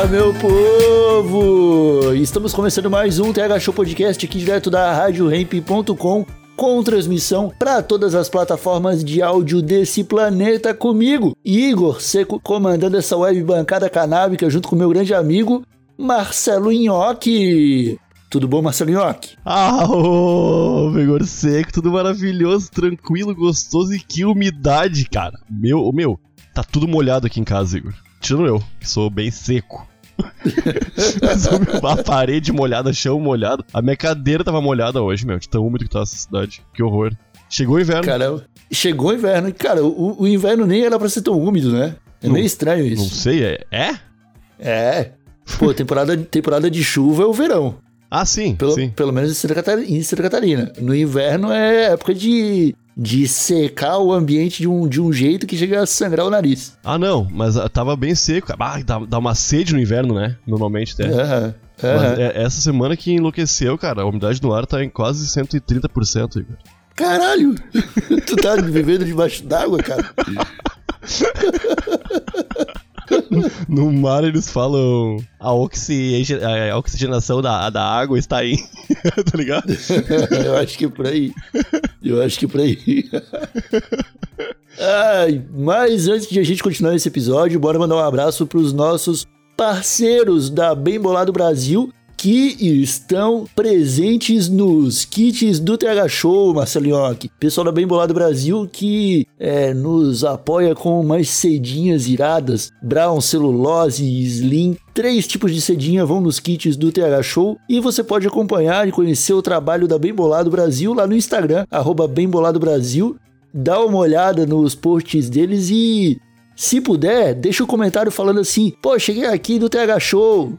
Fala, meu povo! Estamos começando mais um TH Show Podcast aqui direto da RadioRamp.com com transmissão para todas as plataformas de áudio desse planeta comigo, Igor Seco, comandando essa web bancada canábica junto com meu grande amigo Marcelo Nhoque. Tudo bom, Marcelo Nhoque? Ah, ô, vigor seco, tudo maravilhoso, tranquilo, gostoso e que umidade, cara. Meu, meu, tá tudo molhado aqui em casa, Igor. Tirando eu, que sou bem seco. A parede molhada, chão molhado. A minha cadeira tava molhada hoje, meu, de tão úmido que tá essa cidade. Que horror. Chegou o inverno. Cara, chegou o inverno. Cara, o, o inverno nem era pra ser tão úmido, né? É Não- meio estranho isso. Não sei, é? É? É. Pô, temporada, temporada de chuva é o verão. Ah, sim, Pelo, sim. pelo menos em Santa, Catarina, em Santa Catarina. No inverno é época de, de secar o ambiente de um, de um jeito que chega a sangrar o nariz. Ah, não, mas ah, tava bem seco. Ah, dá, dá uma sede no inverno, né? Normalmente até. Aham, Mas aham. é- essa semana que enlouqueceu, cara. A umidade do ar tá em quase 130%, Igor. Caralho! tu tá vivendo debaixo d'água, cara? No mar eles falam a, oxi- a oxigenação da, da água está em. tá ligado? Eu acho que é por aí. Eu acho que é por aí. Ai, mas antes de a gente continuar esse episódio, bora mandar um abraço pros nossos parceiros da Bem Bolado Brasil que estão presentes nos kits do TH Show, Marcelinhoque. Pessoal da Bem Bolado Brasil que é, nos apoia com umas cedinhas iradas, brown, celulose slim. Três tipos de cedinha vão nos kits do TH Show e você pode acompanhar e conhecer o trabalho da Bem Bolado Brasil lá no Instagram, arroba Bem Bolado Brasil. Dá uma olhada nos posts deles e, se puder, deixa um comentário falando assim: pô, cheguei aqui do TH Show.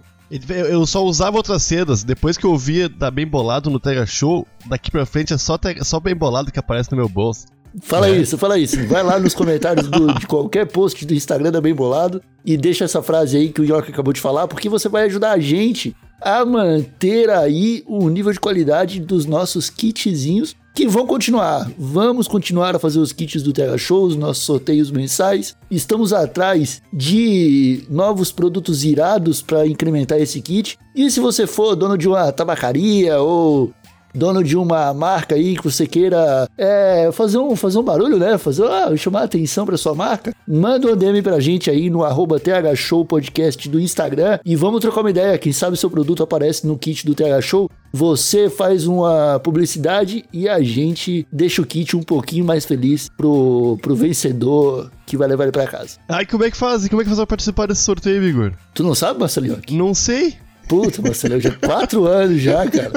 Eu só usava outras sedas. Depois que eu via da Bem Bolado no Tega Show, daqui pra frente é só, Tega- só Bem Bolado que aparece no meu bolso. Fala isso, fala isso. Vai lá nos comentários do- de qualquer post do Instagram da Bem Bolado e deixa essa frase aí que o York acabou de falar, porque você vai ajudar a gente a manter aí o nível de qualidade dos nossos kitzinhos que vão continuar. Vamos continuar a fazer os kits do Terra Show, os nossos sorteios mensais. Estamos atrás de novos produtos irados para incrementar esse kit. E se você for dono de uma tabacaria ou dono de uma marca aí que você queira é, fazer, um, fazer um barulho, né? Fazer, ah, chamar a atenção para sua marca, manda um DM pra gente aí no arroba TH Show Podcast do Instagram e vamos trocar uma ideia. Quem sabe seu produto aparece no kit do TH Show. Você faz uma publicidade e a gente deixa o kit um pouquinho mais feliz pro, pro vencedor que vai levar ele pra casa. Ai, como é que faz? Como é que faz pra participar desse sorteio, Igor? Tu não sabe, Marcelinho? Não sei. Puta, Marcelo, já quatro anos já, cara.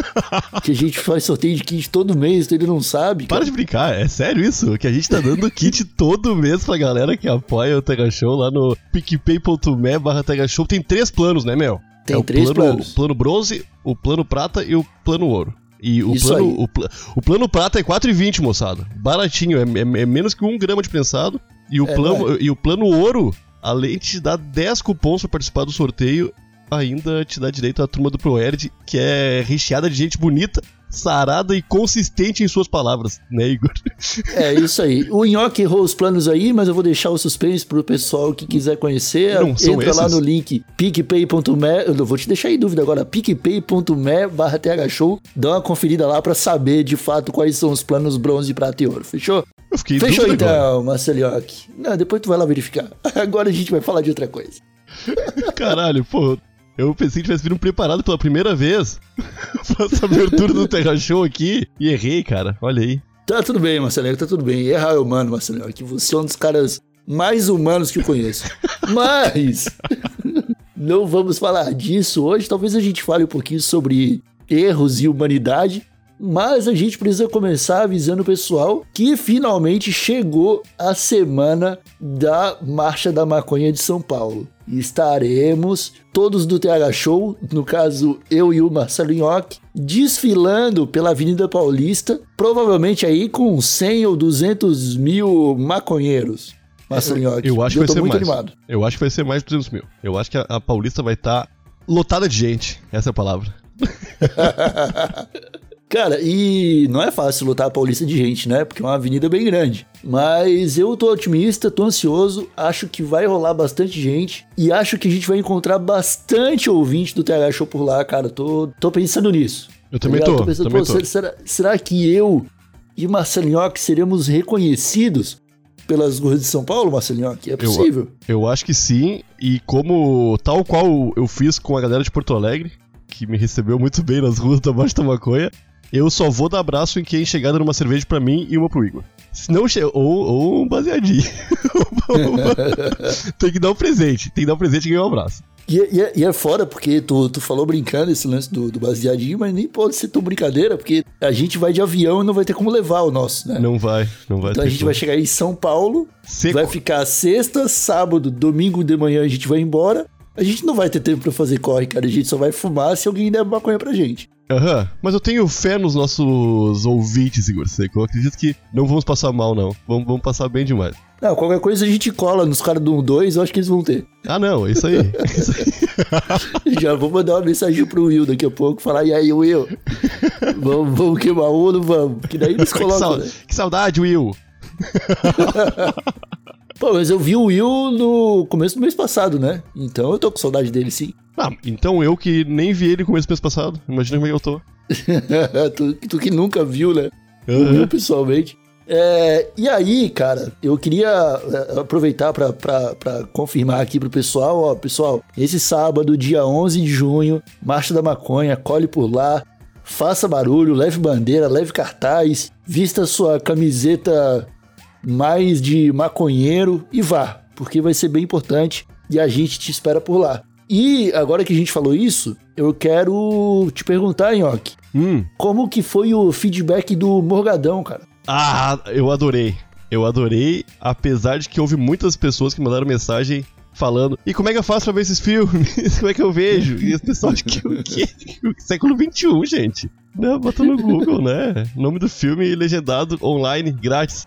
Que a gente faz sorteio de kit todo mês, então ele não sabe. Para Cara. de brincar, é sério isso? Que a gente tá dando kit todo mês pra galera que apoia o Tega Show lá no picpay.me barra Tega Show. Tem três planos, né, meu? Tem é três plano, planos. O plano bronze, o plano prata e o plano ouro. E o Isso plano, o, pla- o plano prata é 4,20, moçada. Baratinho, é, é- é menos que um grama de prensado. E o, É, plano, não e o plano ouro, além de te dar 10 cupons pra participar do sorteio, ainda te dá direito à turma do ProErd, que é recheada de gente bonita, sarada e consistente em suas palavras, né, Igor? É isso aí. O Nhoque errou os planos aí, mas eu vou deixar o suspense pro pessoal que quiser conhecer. Não, Entra lá esses? no link picpay.me. Eu vou te deixar em dúvida agora. picpay.me barra thshow. Dá uma conferida lá pra saber de fato quais são os planos bronze, prata e ouro. Fechou? Eu fiquei Fechou então, Marcelioque. Não, depois tu vai lá verificar. Agora a gente vai falar de outra coisa. Caralho, pô. Eu pensei que tivesse vindo preparado pela primeira vez pra essa abertura do Terra Show aqui e errei, cara. Olha aí. Tá tudo bem, Marcelinho, tá tudo bem. Errar é humano, Marcelinho, que você é um dos caras mais humanos que eu conheço. Mas não vamos falar disso hoje. Talvez a gente fale um pouquinho sobre erros e humanidade. Mas a gente precisa começar avisando o pessoal que finalmente chegou a semana da Marcha da Maconha de São Paulo. Estaremos todos do TH Show, no caso eu e o Marcelo Nhoque, desfilando pela Avenida Paulista, provavelmente aí com 100 ou 200 mil maconheiros. Marcelo Nhoque. Eu acho que vai ser muito mais. animado. Eu acho que vai ser mais de 200 mil. Eu acho que a, a Paulista vai estar lotada de gente. Essa é a palavra. Cara, e não é fácil lutar a Paulista de gente, né? Porque é uma avenida bem grande. Mas eu tô otimista, tô ansioso, acho que vai rolar bastante gente e acho que a gente vai encontrar bastante ouvinte do TH Show por lá, cara. Tô, tô pensando nisso. Eu também Tá ligado? tô. pensando, também tô. Será, será que eu e Marcelinhoque seremos reconhecidos pelas ruas de São Paulo, Marcelinhoque? É possível. Eu acho que sim. E como tal qual eu fiz com a galera de Porto Alegre, que me recebeu muito bem nas ruas da Baixa da Maconha, eu só vou dar abraço em quem chegar dando uma cerveja pra mim e uma pro Igor. Se não ou, ou um baseadinho. tem que dar um presente. Tem que dar um presente e ganhar um abraço. E, é- e é- e é foda, porque tu, tu falou brincando esse lance do, do baseadinho, mas nem pode ser tão brincadeira, porque a gente vai de avião e não vai ter como levar o nosso, né? Não vai, não vai Então a gente como. vai chegar em São Paulo, Seco. vai ficar sexta, sábado, domingo de manhã a gente vai embora. A gente não vai ter tempo pra fazer corre, cara. A gente só vai fumar se alguém der maconha pra gente. Aham, mas eu tenho fé nos nossos ouvintes, Igor Seco. Eu acredito que não vamos passar mal, não. Vamos, vamos passar bem demais. Não, qualquer coisa a gente cola nos caras do 2, eu acho que eles vão ter. Ah, não, é isso aí. é isso aí. Já vou mandar uma mensagem pro Will daqui a pouco, falar, e aí, Will? vamos, vamos queimar um ou não vamos? Que daí eles que, colocam, sau- né? que saudade, Will. Pô, mas eu vi o Will no começo do mês passado, né? Então eu tô com saudade dele, sim. Ah, então eu que nem vi ele começo do mês passado. Imagina como é que eu tô. tu, tu que nunca viu, né? Aham. Will pessoalmente. É, e aí, cara, eu queria é, aproveitar pra confirmar aqui pro pessoal, ó, pessoal, esse sábado, dia 11 de junho, Marcha da Maconha, colhe por lá, faça barulho, leve bandeira, leve cartaz, vista sua camiseta mais de maconheiro e vá, porque vai ser bem importante e a gente te espera por lá. E agora que a gente falou isso, eu quero te perguntar, Nhoque, Hum. como que foi o feedback do Morgadão, cara? Ah, eu adorei. Eu adorei, apesar de que houve muitas pessoas que mandaram mensagem falando e como é que eu faço pra ver esses filmes? como é que eu vejo? E as pessoas que o quê? Século XXI, gente. Não, bota no Google, né? Nome do filme legendado online, grátis.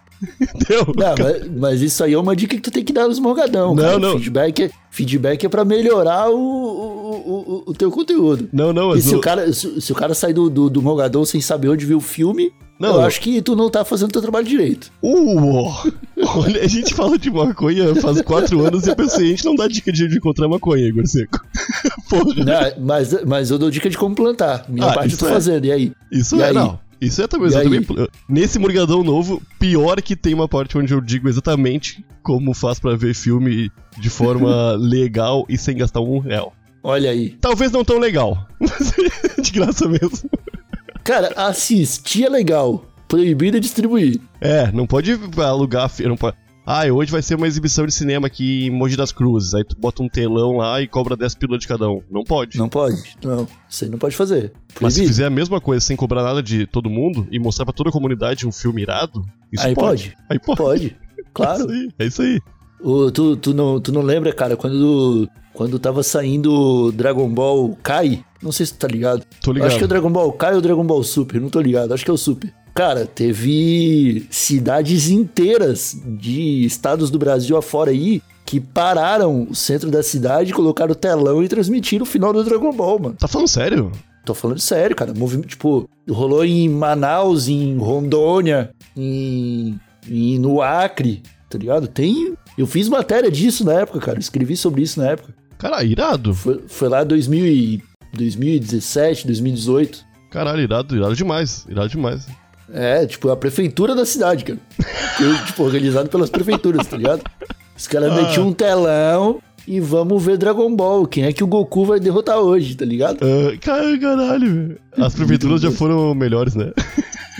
Deu. Não, mas, mas isso aí é uma dica que tu tem que dar nos Morgadão. Não, cara. não. Feedback é, feedback é pra melhorar o, o, o, o teu conteúdo. Não, não, E se o- o cara, se, se o cara sai do, do, do Morgadão sem saber onde viu o filme, Não, eu não. acho que tu não tá fazendo teu trabalho direito. Uh, olha, a gente fala de maconha faz quatro anos e eu pensei, a gente não dá dica de onde encontrar maconha, Igor Seco. Porra, Né? mas, mas eu dou dica de como plantar. Minha Ah, parte eu tô é. fazendo. E aí? isso E é, aí? não. Isso é também, aí? Nesse Morgadão novo, pior que tem uma parte onde eu digo exatamente como faz pra ver filme de forma legal e sem gastar um real. Olha aí. Talvez não tão legal, mas de graça mesmo. Cara, assistir é legal. Proibido é distribuir. É, não pode alugar. Não pode... Ah, hoje vai ser uma exibição de cinema aqui em Mogi das Cruzes. Aí tu bota um telão lá e cobra 10 pílulas de cada um. Não pode. Não pode. Não. Isso aí não pode fazer. Mas se Proibido. fizer a mesma coisa sem cobrar nada de todo mundo e mostrar pra toda a comunidade um filme irado, isso Aí pode. Aí pode. Pode. Claro. É isso aí. É isso aí. Ô, tu, tu, não, tu não lembra, cara, quando, quando tava saindo Dragon Ball Kai? Não sei se tu tá ligado. Tô ligado. Acho que é o Dragon Ball Kai ou o Dragon Ball Super, não tô ligado. Acho que é o Super. Cara, teve cidades inteiras de estados do Brasil afora aí que pararam o centro da cidade, colocaram o telão e transmitiram o final do Dragon Ball, mano. Tá falando sério? Tô falando sério, cara. Movimento, tipo, rolou em Manaus, em Rondônia, em, em- no Acre, tá ligado? Tem. Eu fiz matéria disso na época, cara. Escrevi sobre isso na época. Cara, irado. Foi, foi lá em 2000 e- 2017, 2018. Caralho, irado, irado demais. Irado demais. É, tipo, a prefeitura da cidade, cara. Eu, tipo, organizado pelas prefeituras, tá ligado? Os caras metiam um telão e vamos ver Dragon Ball. Quem é que o Goku vai derrotar hoje, tá ligado? Ah, cara, caralho, velho. As prefeituras já foram melhores, né?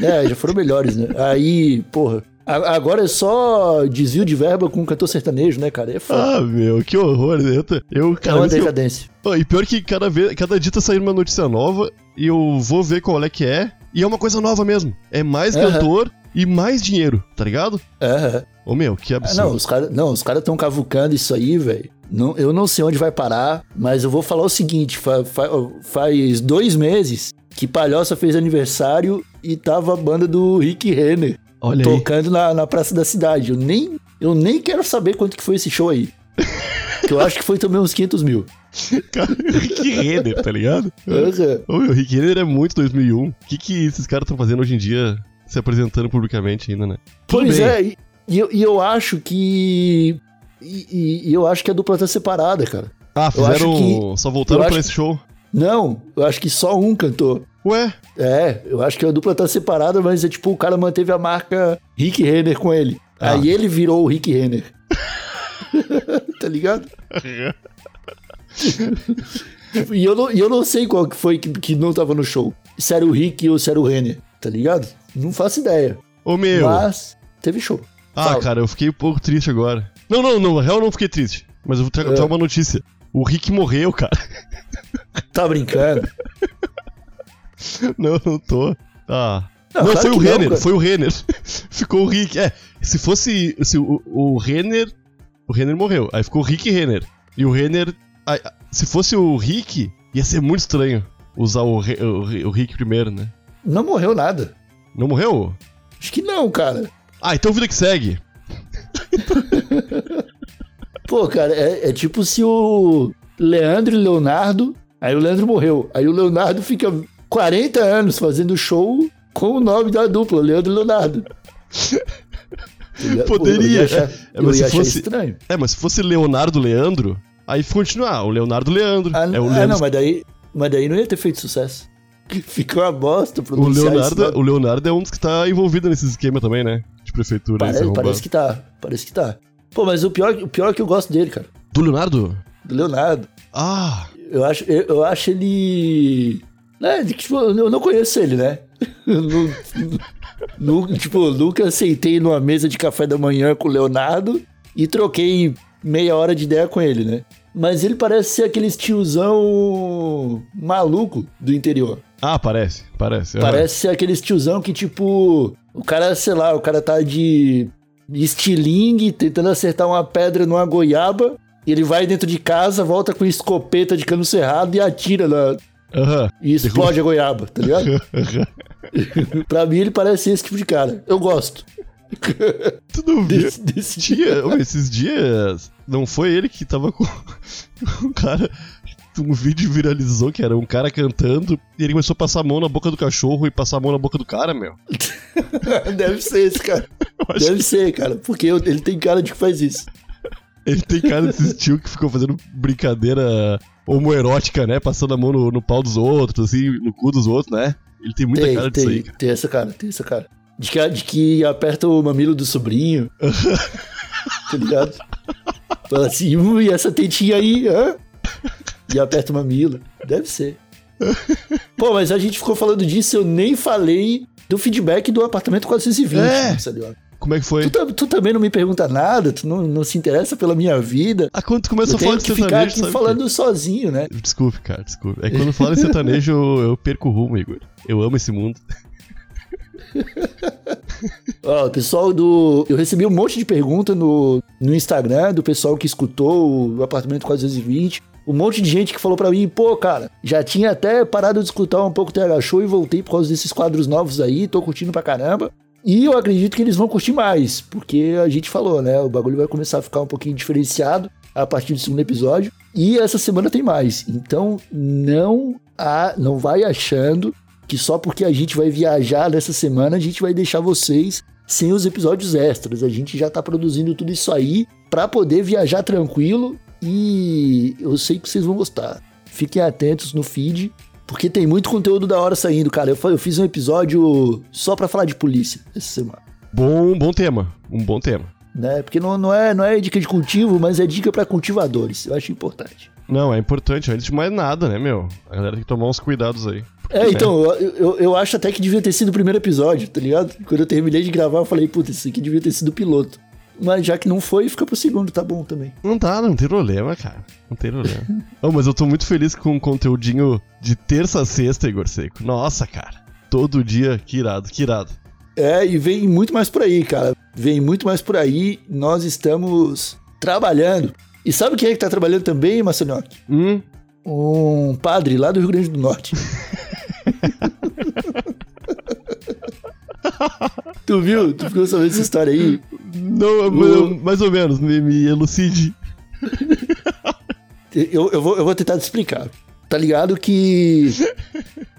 É, já foram melhores, né? Aí, porra. Agora é só desvio de verba com cantor sertanejo, né, cara? É foda. Ah, meu, que horror. né? Eu, tô- eu é cara, uma que eu- decadência. Ó, E pior que cada, vez, cada dia tá saindo uma notícia nova e eu vou ver qual é que é. E é uma coisa nova mesmo. É mais Aham. cantor e mais dinheiro, tá ligado? Aham. Ô meu, que Ah, absurdo. não, os caras não, os cara estão cavucando isso aí, velho. Não, eu não sei onde vai parar, mas eu vou falar o seguinte: fa- fa- faz dois meses que Palhoça fez aniversário e tava a banda do Rick Renner Olha tocando na, na Praça da Cidade. Eu nem, eu nem quero saber quanto que foi esse show aí. que eu acho que foi também uns 500 mil. Cara, Rick Renner, tá ligado? Ô meu, Rick Renner é muito 2001. O que que esses caras estão fazendo hoje em dia, se apresentando publicamente ainda, né? Tudo Pois bem. é, e, e eu, e eu acho que. E, e- eu acho que a dupla tá separada, cara. Ah, fizeram... Só voltaram pra esse show. Não, eu acho que só um cantou. Ué? É, eu acho que a dupla tá separada, mas é tipo, o cara manteve a marca Rick Renner com ele. Ah. Aí ele virou o Rick Renner. tá ligado? E, eu não, e eu não sei qual que foi que, que não tava no show. Se era o Rick ou se era o Renner, tá ligado? Não faço ideia. Ô meu. Mas teve show. Ah, Fala. cara, eu fiquei um pouco triste agora. Não, não, não, na real eu não fiquei triste. Mas eu vou trazer É. uma notícia. O Rick morreu, cara. Tá brincando? Não, não tô. Ah. Não, Não, claro foi o não, Renner, cara. foi o Renner. Ficou o Rick. É, se fosse. Se o, o Renner. O Renner morreu. Aí ficou o Rick Renner. E o Renner. Se fosse o Rick, ia ser muito estranho usar o, o, o Rick primeiro, né? Não morreu nada. Não morreu? Acho que não, cara. Ah, então vida que segue. Pô, cara, é, é tipo se o Leandro e Leonardo. Aí o Leandro morreu. Aí o Leonardo fica 40 anos fazendo show com o nome da dupla, Leandro e Leonardo. Pô, Poderia, Eu ia achar, é, eu mas se ia achar fosse- estranho. É, mas se fosse Leonardo Leandro, aí continuar. O Leonardo Leandro. Ah, é o ah, Leandro. não, mas daí, mas daí não ia ter feito sucesso. Ficou uma bosta o, pronunciar esse Leonardo, nome. o Leonardo é um dos que tá envolvido nesse esquema também, né? De prefeitura. Parece, parece que tá, parece que tá. Pô, mas o pior, o pior é que eu gosto dele, cara. Do Leonardo? Do Leonardo. Ah, Eu acho, eu, eu acho ele. Né, que, tipo, eu não conheço ele, né? Eu nu- nu- tipo, nunca aceitei numa mesa de café da manhã com o Leonardo e troquei meia hora de ideia com ele, né? Mas ele parece ser aquele tiozão maluco do interior. ah, parece, parece. aham. Parece ser aquele tiozão que, tipo, o cara, sei lá, o cara tá de estilingue tentando acertar uma pedra numa goiaba. E ele vai dentro de casa, volta com escopeta de cano cerrado e atira na, Aham. e explode a goiaba, tá ligado? pra mim ele parece esse tipo de cara. Eu gosto Tu não viu? desse, desse. Dia, esses dias, não foi ele que tava com um cara. Um vídeo viralizou que era um cara cantando e ele começou a passar a mão na boca do cachorro e passar a mão na boca do cara, meu. Deve ser esse cara. Deve ser, cara. Porque eu- ele tem cara de que faz isso. Ele tem cara desse tio que ficou fazendo brincadeira homoerótica, né? Passando a mão no, no pau dos outros, assim, no cu dos outros, né? Ele tem muita Tem, cara disso tem, aí, cara. tem essa cara, tem essa cara. De que, de que aperta o mamilo do sobrinho. tá ligado? Fala assim, "Ui, e essa tetinha aí, hã? E aperta o mamilo. Deve ser. Pô, mas a gente ficou falando disso, eu nem falei do feedback do apartamento 420. É. Marcelo. Como é que foi? Tu, tu também não me pergunta nada, tu não, não se interessa pela minha vida. Ah, quando tu começa Eu a falar de que ficar sertanejo, aqui sabe? falando sozinho, né? que- Desculpe, cara, desculpe. É que quando fala em sertanejo, eu, eu perco o rumo, Igor. Eu amo esse mundo. Ó, pessoal do. Eu recebi um monte de pergunta no, no Instagram do pessoal que escutou o apartamento 420. Um monte de gente que falou pra mim, pô, cara, já tinha até parado de escutar um pouco o TH Show e voltei por causa desses quadros novos aí, tô curtindo pra caramba. E eu acredito que eles vão curtir mais, porque a gente falou, né? O bagulho vai começar a ficar um pouquinho diferenciado a partir do segundo episódio. E essa semana tem mais. Então não há, não vai achando que só porque a gente vai viajar nessa semana a gente vai deixar vocês sem os episódios extras. A gente já tá produzindo tudo isso aí pra poder viajar tranquilo e eu sei que vocês vão gostar. Fiquem atentos no feed, porque tem muito conteúdo da hora saindo, cara. Eu, eu fiz um episódio só pra falar de polícia essa semana. Bom, bom tema. Um bom tema. Né? Porque não, não, é, não é dica de cultivo, mas é dica pra cultivadores. Eu acho importante. Não, é importante. Antes de mais nada, né, meu? A galera tem que tomar uns cuidados aí. É, então, eu, eu, eu acho até que devia ter sido o primeiro episódio, tá ligado? Quando eu terminei de gravar, eu falei, puta, isso aqui devia ter sido o piloto. Mas já que não foi, fica pro segundo, tá bom também. Não tá, não tem problema, cara. Não tem problema. oh, mas eu tô muito feliz com o conteúdinho de terça a sexta, Igor Seco. Nossa, cara. Todo dia, que irado, que irado. É, e vem muito mais por aí, cara. Vem muito mais por aí. Nós estamos trabalhando. E sabe quem é que tá trabalhando também, Marcelinhoque? Hum, Um padre lá do Rio Grande do Norte. tu viu? Tu ficou sabendo essa história aí? não, O- mais ou menos, me, me elucide. Eu, eu, vou, eu vou tentar te explicar. Tá ligado que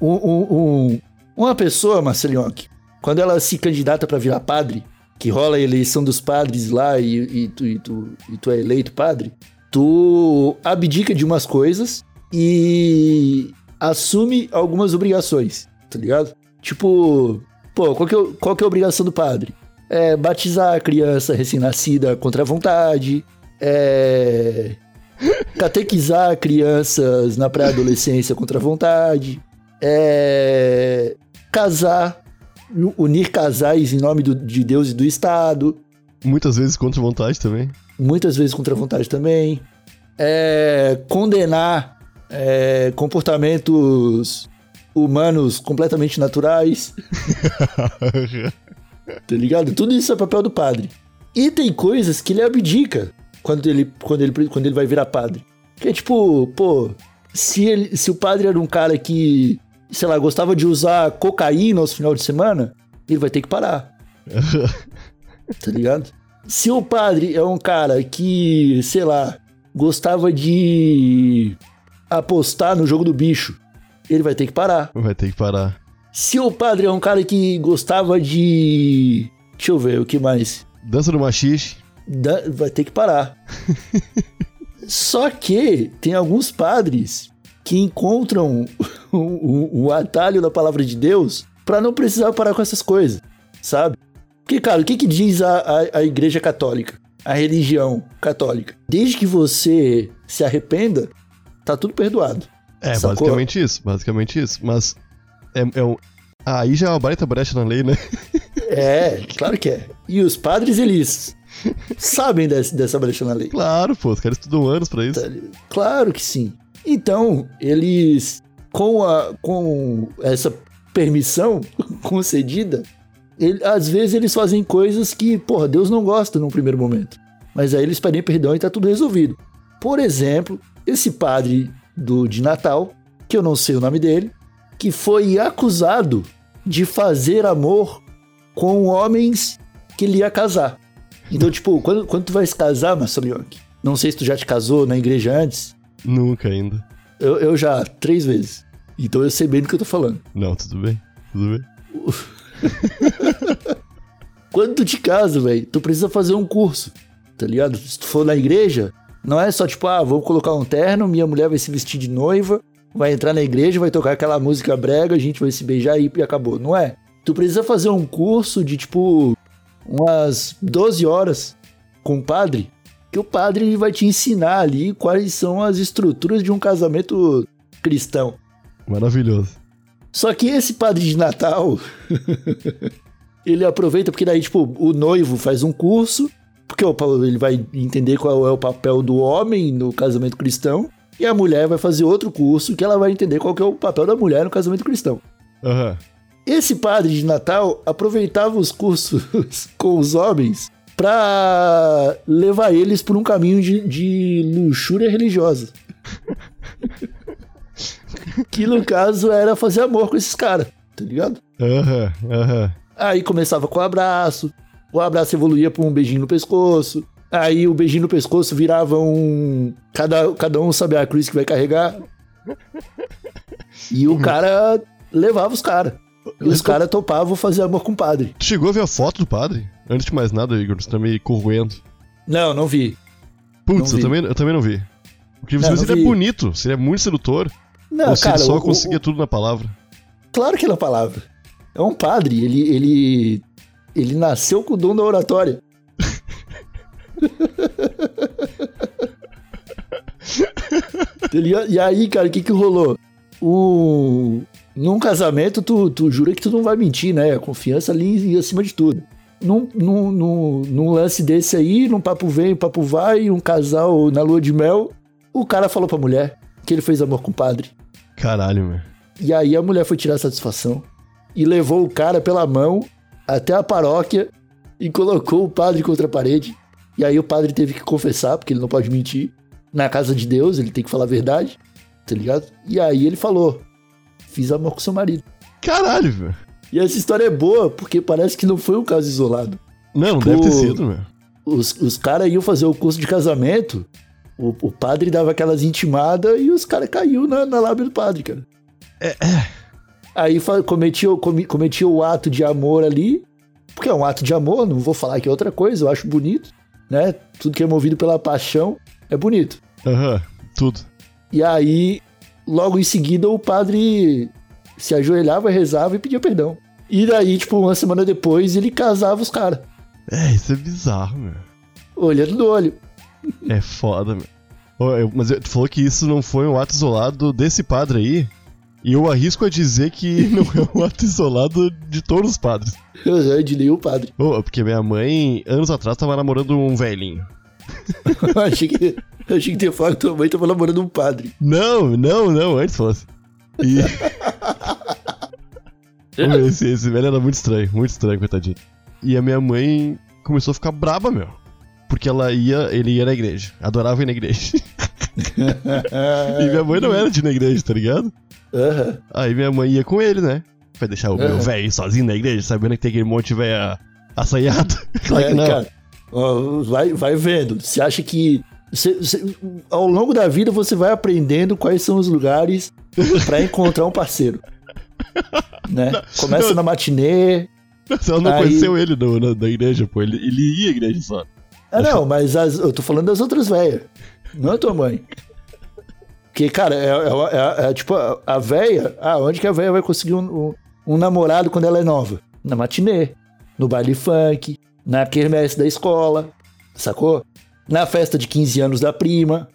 um- um- um- uma pessoa, Marcelinhoque, quando ela se candidata pra virar padre, que rola a eleição dos padres lá e, e tu, e, tu, e tu é eleito padre, tu abdica de umas coisas e assume algumas obrigações, tá ligado? Tipo, pô, qual que é, qual que é a obrigação do padre? É batizar a criança recém-nascida contra a vontade, é catequizar crianças na pré-adolescência contra a vontade, é, casar, unir casais em nome do- de Deus e do Estado, Muitas vezes contra vontade também. muitas vezes contra a vontade também, é, condenar é, comportamentos humanos completamente naturais, tá ligado? Tudo isso é papel do padre. E tem coisas que ele abdica quando ele, quando ele, quando ele vai virar padre. Que é tipo, pô, se, ele, se o padre era um cara que, sei lá, gostava de usar cocaína aos final de semana, ele vai ter que parar. tá ligado? Se o padre é um cara que, sei lá, gostava de apostar no jogo do bicho, ele vai ter que parar. Vai ter que parar. Se o padre é um cara que gostava de. Deixa eu ver, o que mais? Dança do machixe. Da- Vai ter que parar. Só que tem alguns padres que encontram o, atalho da palavra de Deus pra não precisar parar com essas coisas, sabe? Porque, cara, o que, que diz a, a, a igreja católica? A religião católica? Desde que você se arrependa, tá tudo perdoado. É, Sacou? basicamente isso, basicamente isso. Mas é, é um. Ah, aí já é uma baita brecha na lei, né? É, claro que é. E os padres, eles sabem desse- dessa brecha na lei. Claro, pô, os caras estudam anos pra isso. Tá Claro que sim. Então, eles, com, a, com essa permissão concedida, ele- às vezes eles fazem coisas que, porra, Deus não gosta num primeiro momento. Mas aí eles pedem perdão e tá tudo resolvido. Por exemplo, esse padre do, de Natal, que eu não sei o nome dele, que foi acusado de fazer amor com homens que ele ia casar. Então, tipo, quando, quando tu vai se casar, Marcelionque, não sei se tu já te casou na igreja antes, Nunca ainda. eu, eu já, três vezes. Então eu sei bem do que eu tô falando. Não, tudo bem. Tudo bem. Quando tu te casa, velho, tu precisa fazer um curso, tá ligado? Se tu for na igreja, não é só tipo, ah, vou colocar um terno, minha mulher vai se vestir de noiva, vai entrar na igreja, vai tocar aquela música brega, a gente vai se beijar e acabou. Não é. Tu precisa fazer um curso de tipo umas 12 horas com o padre, que o padre vai te ensinar ali quais são as estruturas de um casamento cristão. Maravilhoso. Só que esse padre de Natal, ele aproveita porque daí, tipo, o noivo faz um curso, porque ele vai entender qual é o papel do homem no casamento cristão, e a mulher vai fazer outro curso que ela vai entender qual que é o papel da mulher no casamento cristão. Aham. Esse padre de Natal aproveitava os cursos com os homens pra levar eles por um caminho de, de luxúria religiosa. que no caso era fazer amor com esses caras, tá ligado? Aham, aham. Aí começava com o abraço, o abraço evoluía pra um beijinho no pescoço, aí o beijinho no pescoço virava um. Cada, cada um sabe a cruz que vai carregar. E o cara levava os caras. E os caras topavam fazer amor com o padre. Tu chegou a ver a foto do padre? Antes de mais nada, Igor, você tá me corroendo. Não, não vi. Putz, eu também, eu também não vi. Porque Não, se não é bonito, ele é muito sedutor, Não, ou se cara, ele só o- conseguia o- tudo na palavra. claro que é na palavra. É um padre, ele, ele, ele nasceu com o dom da oratória. Tá e aí, cara, o que que rolou? O... Num casamento, tu, tu jura que tu não vai mentir, né? A confiança ali acima de tudo. Num, num, num, num lance desse aí, num papo vem, papo vai, um casal na lua de mel, o cara falou pra mulher que ele fez amor com o padre. Caralho, meu. E aí a mulher foi tirar satisfação. e levou o cara pela mão até a paróquia e colocou o padre contra a parede. E aí o padre teve que confessar, porque ele não pode mentir. Na casa de Deus, ele tem que falar a verdade, tá ligado? E aí ele falou: Fiz amor com seu marido. Caralho, velho. E essa história é boa, porque parece que não foi um caso isolado. Não, não Pô. deve ter sido, meu. Os, os caras iam fazer o curso de casamento, o, o padre dava aquelas intimadas e os caras caiu na, na lábia do padre, cara. É, Aí fa- cometia, o- ato de amor ali, porque é um ato de amor, não vou falar que é outra coisa, eu acho bonito, né? Tudo que é movido pela paixão é bonito. Aham, tudo. E aí, logo em seguida, o padre se ajoelhava, rezava e pedia perdão. E daí, tipo, uma semana depois, ele casava os caras, É, isso é bizarro, meu. olhando no olho. É foda, meu. Mas tu falou que isso não foi um ato isolado desse padre aí. E eu arrisco a dizer que não é um ato isolado de todos os padres. Eu de nenhum padre. Ô, porque minha mãe, anos atrás, tava namorando um velhinho. Eu achei que, achei que ter falado que tua mãe tava namorando um padre. Não, não, não, antes fosse. E. Esse, esse velho era muito estranho, muito estranho, coitadinho. E a minha mãe começou a ficar braba, meu. Porque ela ia, ele ia na igreja. Adorava ir na igreja. e minha mãe não era de ir na igreja, tá ligado? Aham. Aí minha mãe ia com ele, né? Vai deixar o meu Aham. velho sozinho na igreja, sabendo que tem aquele monte de velho assanhado. claro que É, não. cara, vai, vai vendo. Você acha que. você- você- ao longo da vida você vai aprendendo quais são os lugares pra encontrar um parceiro. Né? Começa não. na matinê. Você não Aí- conheceu ele no, na, na igreja, pô. Ele, ele ia à igreja só. Ah, não, mas as- eu tô falando das outras velhas. Não a tua mãe. Porque, cara, é, é- é- é tipo a, a véia. Ah, onde que a véia vai conseguir um, um- um namorado quando ela é nova? Na matinê, no baile funk, na quermesse da escola, sacou? Na festa de 15 anos da prima.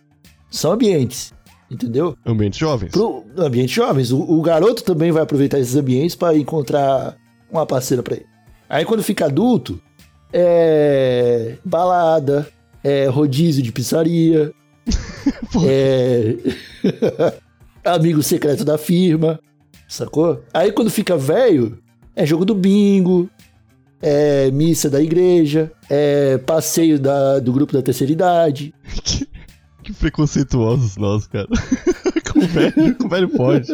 São ambientes, entendeu? Ambientes jovens. Pro ambiente jovens. O, o garoto também vai aproveitar esses ambientes pra encontrar uma parceira pra ele. Aí quando fica adulto, é balada, é rodízio de pizzaria, é amigo secreto da firma, sacou? Aí quando fica velho, é jogo do bingo, é missa da igreja, é passeio da- do grupo da terceira idade. Que, que preconceituosos nós, cara. com o velho, com o velho pode.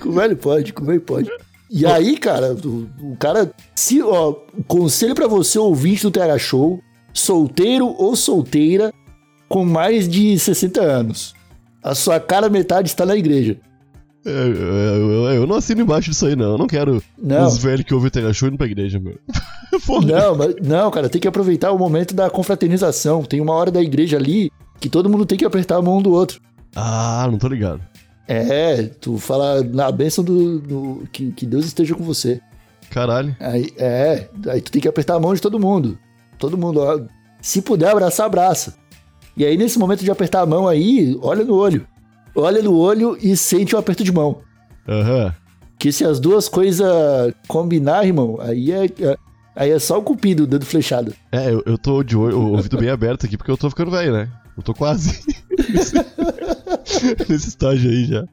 Com o velho pode, com o velho pode. E aí, cara, o, o cara. Se, ó, conselho pra você, ouvinte do TH Show, solteiro ou solteira, com mais de 60 anos. A sua cara metade está na igreja. É, Eu, eu- eu não assino embaixo disso aí, não. Eu não quero Não. os velhos que ouvem o Tega Show indo pra igreja, meu. Não, mas, não, cara, tem que aproveitar o momento da confraternização. Tem uma hora da igreja ali que todo mundo tem que apertar a mão um do outro. Ah, não tô ligado. É, tu fala na bênção do, do- que, que Deus esteja com você. Caralho. Aí, é, aí tu tem que apertar a mão de todo mundo. Todo mundo, ó. Se puder abraçar, abraça. E aí, nesse momento de apertar a mão aí, olha no olho. Olha no olho e sente o aperto de mão. Aham. Que se as duas coisas combinar, irmão, aí é, é- aí é só o cupido dando flechada. É, eu, eu tô de olho, o ouvido bem aberto aqui porque eu tô ficando velho, né? Eu tô quase. Nesse estágio aí já.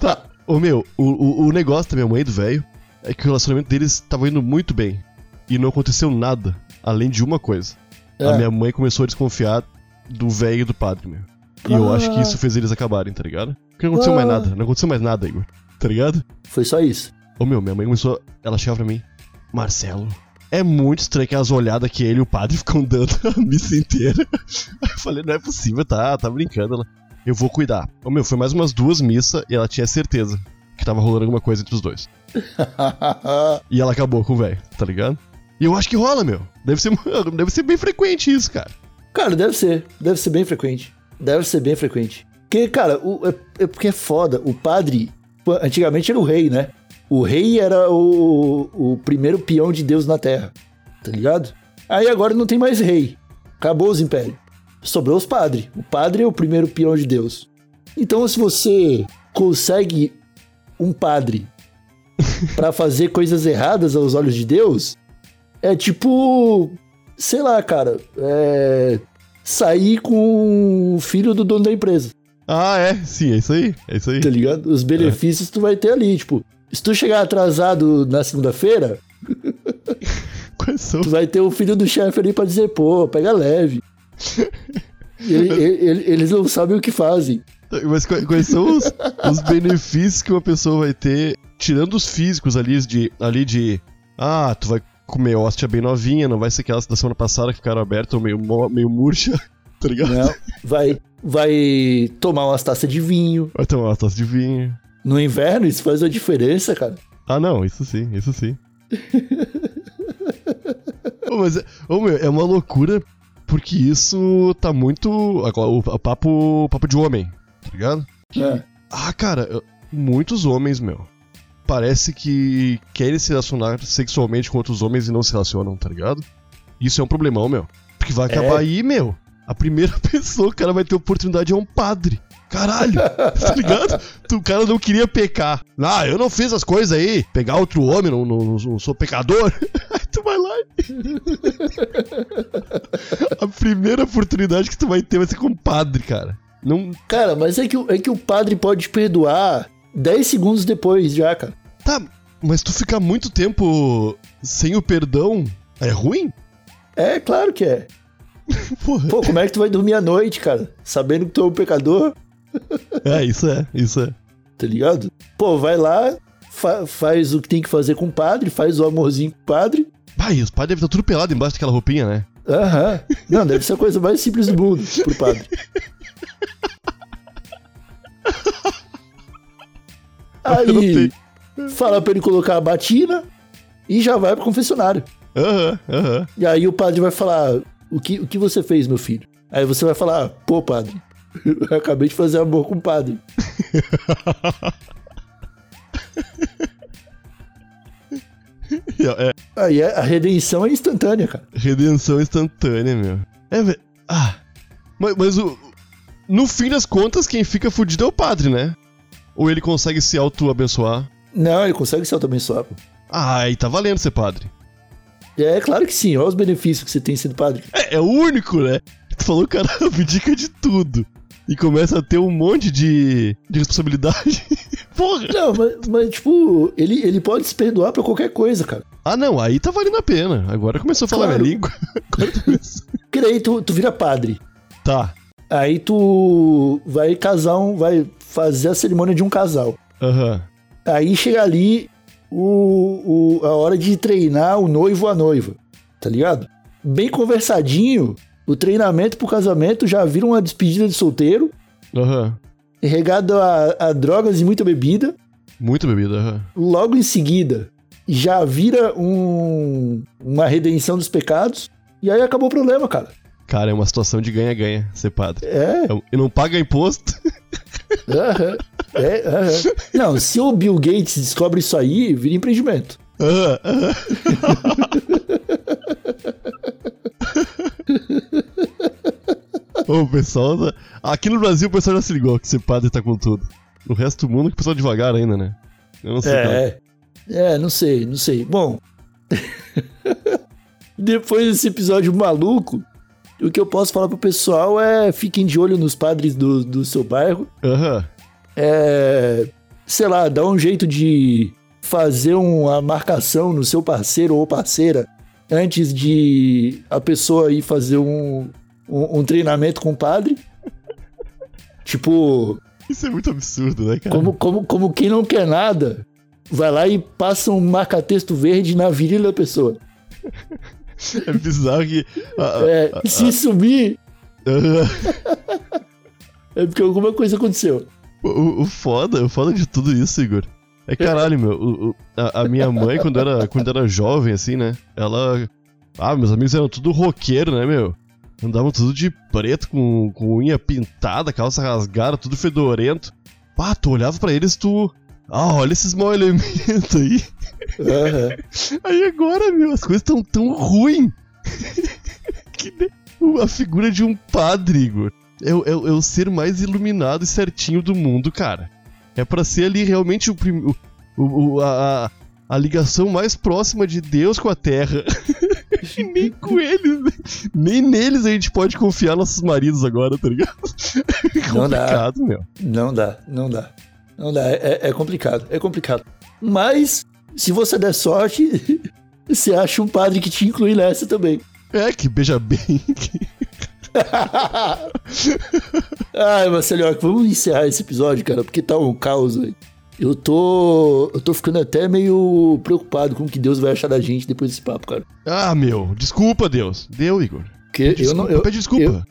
Tá. Ô meu, o, o, o negócio da minha mãe e do velho é que o relacionamento deles tava indo muito bem. E não aconteceu nada, além de uma coisa. A É. minha mãe começou a desconfiar do velho e do padre, meu. E eu acho que isso fez eles acabarem, tá ligado? Porque não aconteceu mais Ah. nada, não aconteceu mais nada, Igor. Tá ligado? Foi só isso. Ô meu, minha mãe começou. Ela chegava pra mim, Marcelo. É muito estranho aquelas olhadas que ele e o padre ficam dando a missa inteira. Aí eu falei, não é possível, tá, tá brincando. Ela, eu vou cuidar. Ô meu, foi mais umas duas missas e ela tinha certeza que tava rolando alguma coisa entre os dois. E ela acabou com o velho, tá ligado? E eu acho que rola, meu. Deve ser, deve ser bem frequente isso, cara. Cara, deve ser. Deve ser bem frequente. Deve ser bem frequente. Porque, cara, o- é, é porque é foda. O padre, antigamente era o rei, né? O rei era o, o primeiro peão de Deus na Terra. Tá ligado? Aí agora não tem mais rei. Acabou os impérios. Sobrou os padres. O padre é o primeiro peão de Deus. Então, se você consegue um padre pra fazer coisas erradas aos olhos de Deus, é tipo. Sei lá, cara. É. Sair com o filho do dono da empresa, Ah, é, sim, é isso aí. É isso aí. tá ligado? Os benefícios tu vai ter ali, tipo. Se tu chegar atrasado na segunda-feira, tu vai ter o filho do chefe ali pra dizer, pô, pega leve. Ele- ele- eles não sabem o que fazem. Mas quais, quais são os, os benefícios que uma pessoa vai ter, tirando os físicos ali de, ali de. Ah, tu vai comer hóstia bem novinha, não vai ser aquelas da semana passada que ficaram abertas ou meio, meio murcha, tá ligado? Não, vai, vai tomar umas taças de vinho. Vai tomar uma taça de vinho. No inverno, isso faz uma diferença, cara. Ah, não, isso sim, isso sim. Ô, mas é, ô, meu, é uma loucura porque isso tá muito. agora, O, o papo, o papo de homem, tá ligado? É. Ah, cara, muitos homens, meu, parece que querem se relacionar sexualmente com outros homens e não se relacionam, tá ligado? Isso é um problemão, meu. Porque vai acabar É. aí, meu. A primeira pessoa que o cara vai ter oportunidade é um padre. Caralho, tá ligado? O cara não queria pecar. Ah, eu não fiz as coisas aí. Pegar outro homem, não, não, não sou pecador. Aí tu vai lá e... A primeira oportunidade que tu vai ter vai ser com um padre, cara. Não, Cara, mas é que, o- é que o padre pode te perdoar 10 segundos depois já, cara. Tá, mas tu ficar muito tempo sem o perdão é ruim? É, claro que é. Porra. Pô, como é que tu vai dormir à noite, cara? Sabendo que tu é um pecador, É, isso é, isso é. tá ligado? Pô, vai lá, fa- faz o que tem que fazer com o padre, faz o amorzinho com o padre. Pai, os pais devem estar tudo pelado embaixo daquela roupinha, né? Aham. Não, deve ser a coisa mais simples do mundo pro padre. Aí, fala pra ele colocar a batina e já vai pro confessionário. Aham, aham. E aí o padre vai falar: o que, o que você fez, meu filho? Aí você vai falar: pô, padre, eu acabei de fazer amor com o padre. É, Aí a a redenção é instantânea, cara. redenção instantânea, meu. É, velho. Ah. Mas, mas o. No fim das contas, quem fica fudido é o padre, né? Ou ele consegue se auto-abençoar? Não, ele consegue se auto-abençoar. Ah, aí tá valendo ser padre. É claro que sim, olha os benefícios que você tem sendo padre. É, é o único, né? Tu falou, cara abdica de tudo. E começa a ter um monte de, de responsabilidade. Porra! Não, mas, mas, tipo, ele, ele pode se perdoar pra qualquer coisa, cara. Ah, não, aí tá valendo a pena. Agora começou a falar Claro. minha língua. Agora começou. Porque daí tu, tu vira padre. Tá. Aí tu vai casar um. Vai fazer a cerimônia de um casal. Aham. Aí chega ali o, o- a hora de treinar o noivo a noiva. Tá ligado? Bem conversadinho, o treinamento pro casamento já vira uma despedida de solteiro, Aham. regado a, a drogas e muita bebida. Muito bebida, aham. Logo em seguida, já vira um, uma redenção dos pecados. E aí acabou o problema, cara. Cara, é uma situação de ganha-ganha ser padre. É, E não paga imposto. aham, é, aham. Não, se o Bill Gates descobre isso aí, vira empreendimento. Ô, o pessoal. Aqui no Brasil o pessoal já se ligou que ser padre tá com tudo. No resto do mundo que o pessoal é devagar ainda, né? Eu não sei. cara. É, é, não sei, não sei. Bom, depois desse episódio maluco, o que eu posso falar pro pessoal é fiquem de olho nos padres do, do seu bairro. Aham. É, sei lá, dá um jeito de fazer uma marcação no seu parceiro ou parceira antes de a pessoa ir fazer um, um, um treinamento com o padre. Tipo, Isso é muito absurdo, né, cara? como, como, como quem não quer nada, vai lá e passa um marca-texto verde na virilha da pessoa. É bizarro que. É, se sumir, Aham. é porque alguma coisa aconteceu. O, o- foda, o foda de tudo isso, Igor. É caralho, meu. o- o- a, a minha mãe, quando era, quando era jovem, assim, né? Ela. Ah, meus amigos eram tudo roqueiro, né, meu? Andavam tudo de preto, com, com unha pintada, calça rasgada, tudo fedorento. Ah, tu olhava pra eles, tu. Ah, olha esses mau elementos aí. Aham. Aí agora, meu, as coisas tão tão ruins. que a figura de um padre, Igor. É, o- é, é o ser mais iluminado e certinho do mundo, cara. É pra ser ali realmente o, prim- o, o- a, a- ligação mais próxima de Deus com a Terra. e nem com eles, nem neles a gente pode confiar nossos maridos agora, tá ligado? É Não dá. complicado, meu. Não dá, não dá. Não dá, é, é complicado, é complicado. Mas, se você der sorte, você acha um padre que te inclui nessa também. É, que beija bem. Ai, Marcelo, vamos encerrar esse episódio, cara, porque tá um caos, velho. Eu tô. Eu tô ficando até meio preocupado com o que Deus vai achar da gente depois desse papo, cara. ah, meu. Desculpa, Deus. Deu, Igor. Pede eu não. desculpa, Eu, pede desculpa.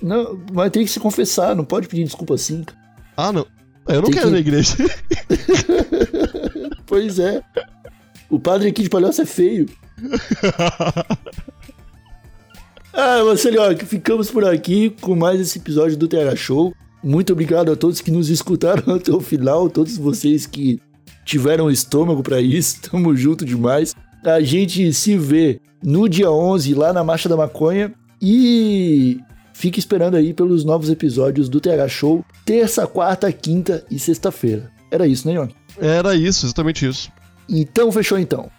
não, mas tem que se confessar, não pode pedir desculpa assim, cara. Ah, não. Eu não Tem quero que- ir na igreja. Pois é. O padre aqui de Palhoça é feio. Ah, Marcelo, ficamos por aqui com mais esse episódio do TH Show. Muito obrigado a todos que nos escutaram até o final, todos vocês que tiveram estômago pra isso. Tamo junto demais. A gente se vê no dia 11 lá na Marcha da Maconha e fique esperando aí pelos novos episódios do TH Show, terça, quarta, quinta e sexta-feira. Era isso, né, Yonk? Era isso, exatamente isso. Então fechou então.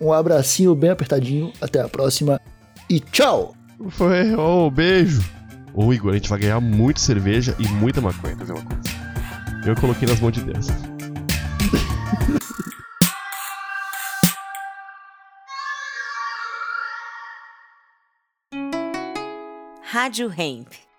Um abracinho bem apertadinho, até a próxima e tchau! Foi, oh, beijo. Ô, Igor, a gente vai ganhar muito cerveja e muita maconha, ver uma coisa? Eu coloquei nas mãos de Deus. Rádio Hemp.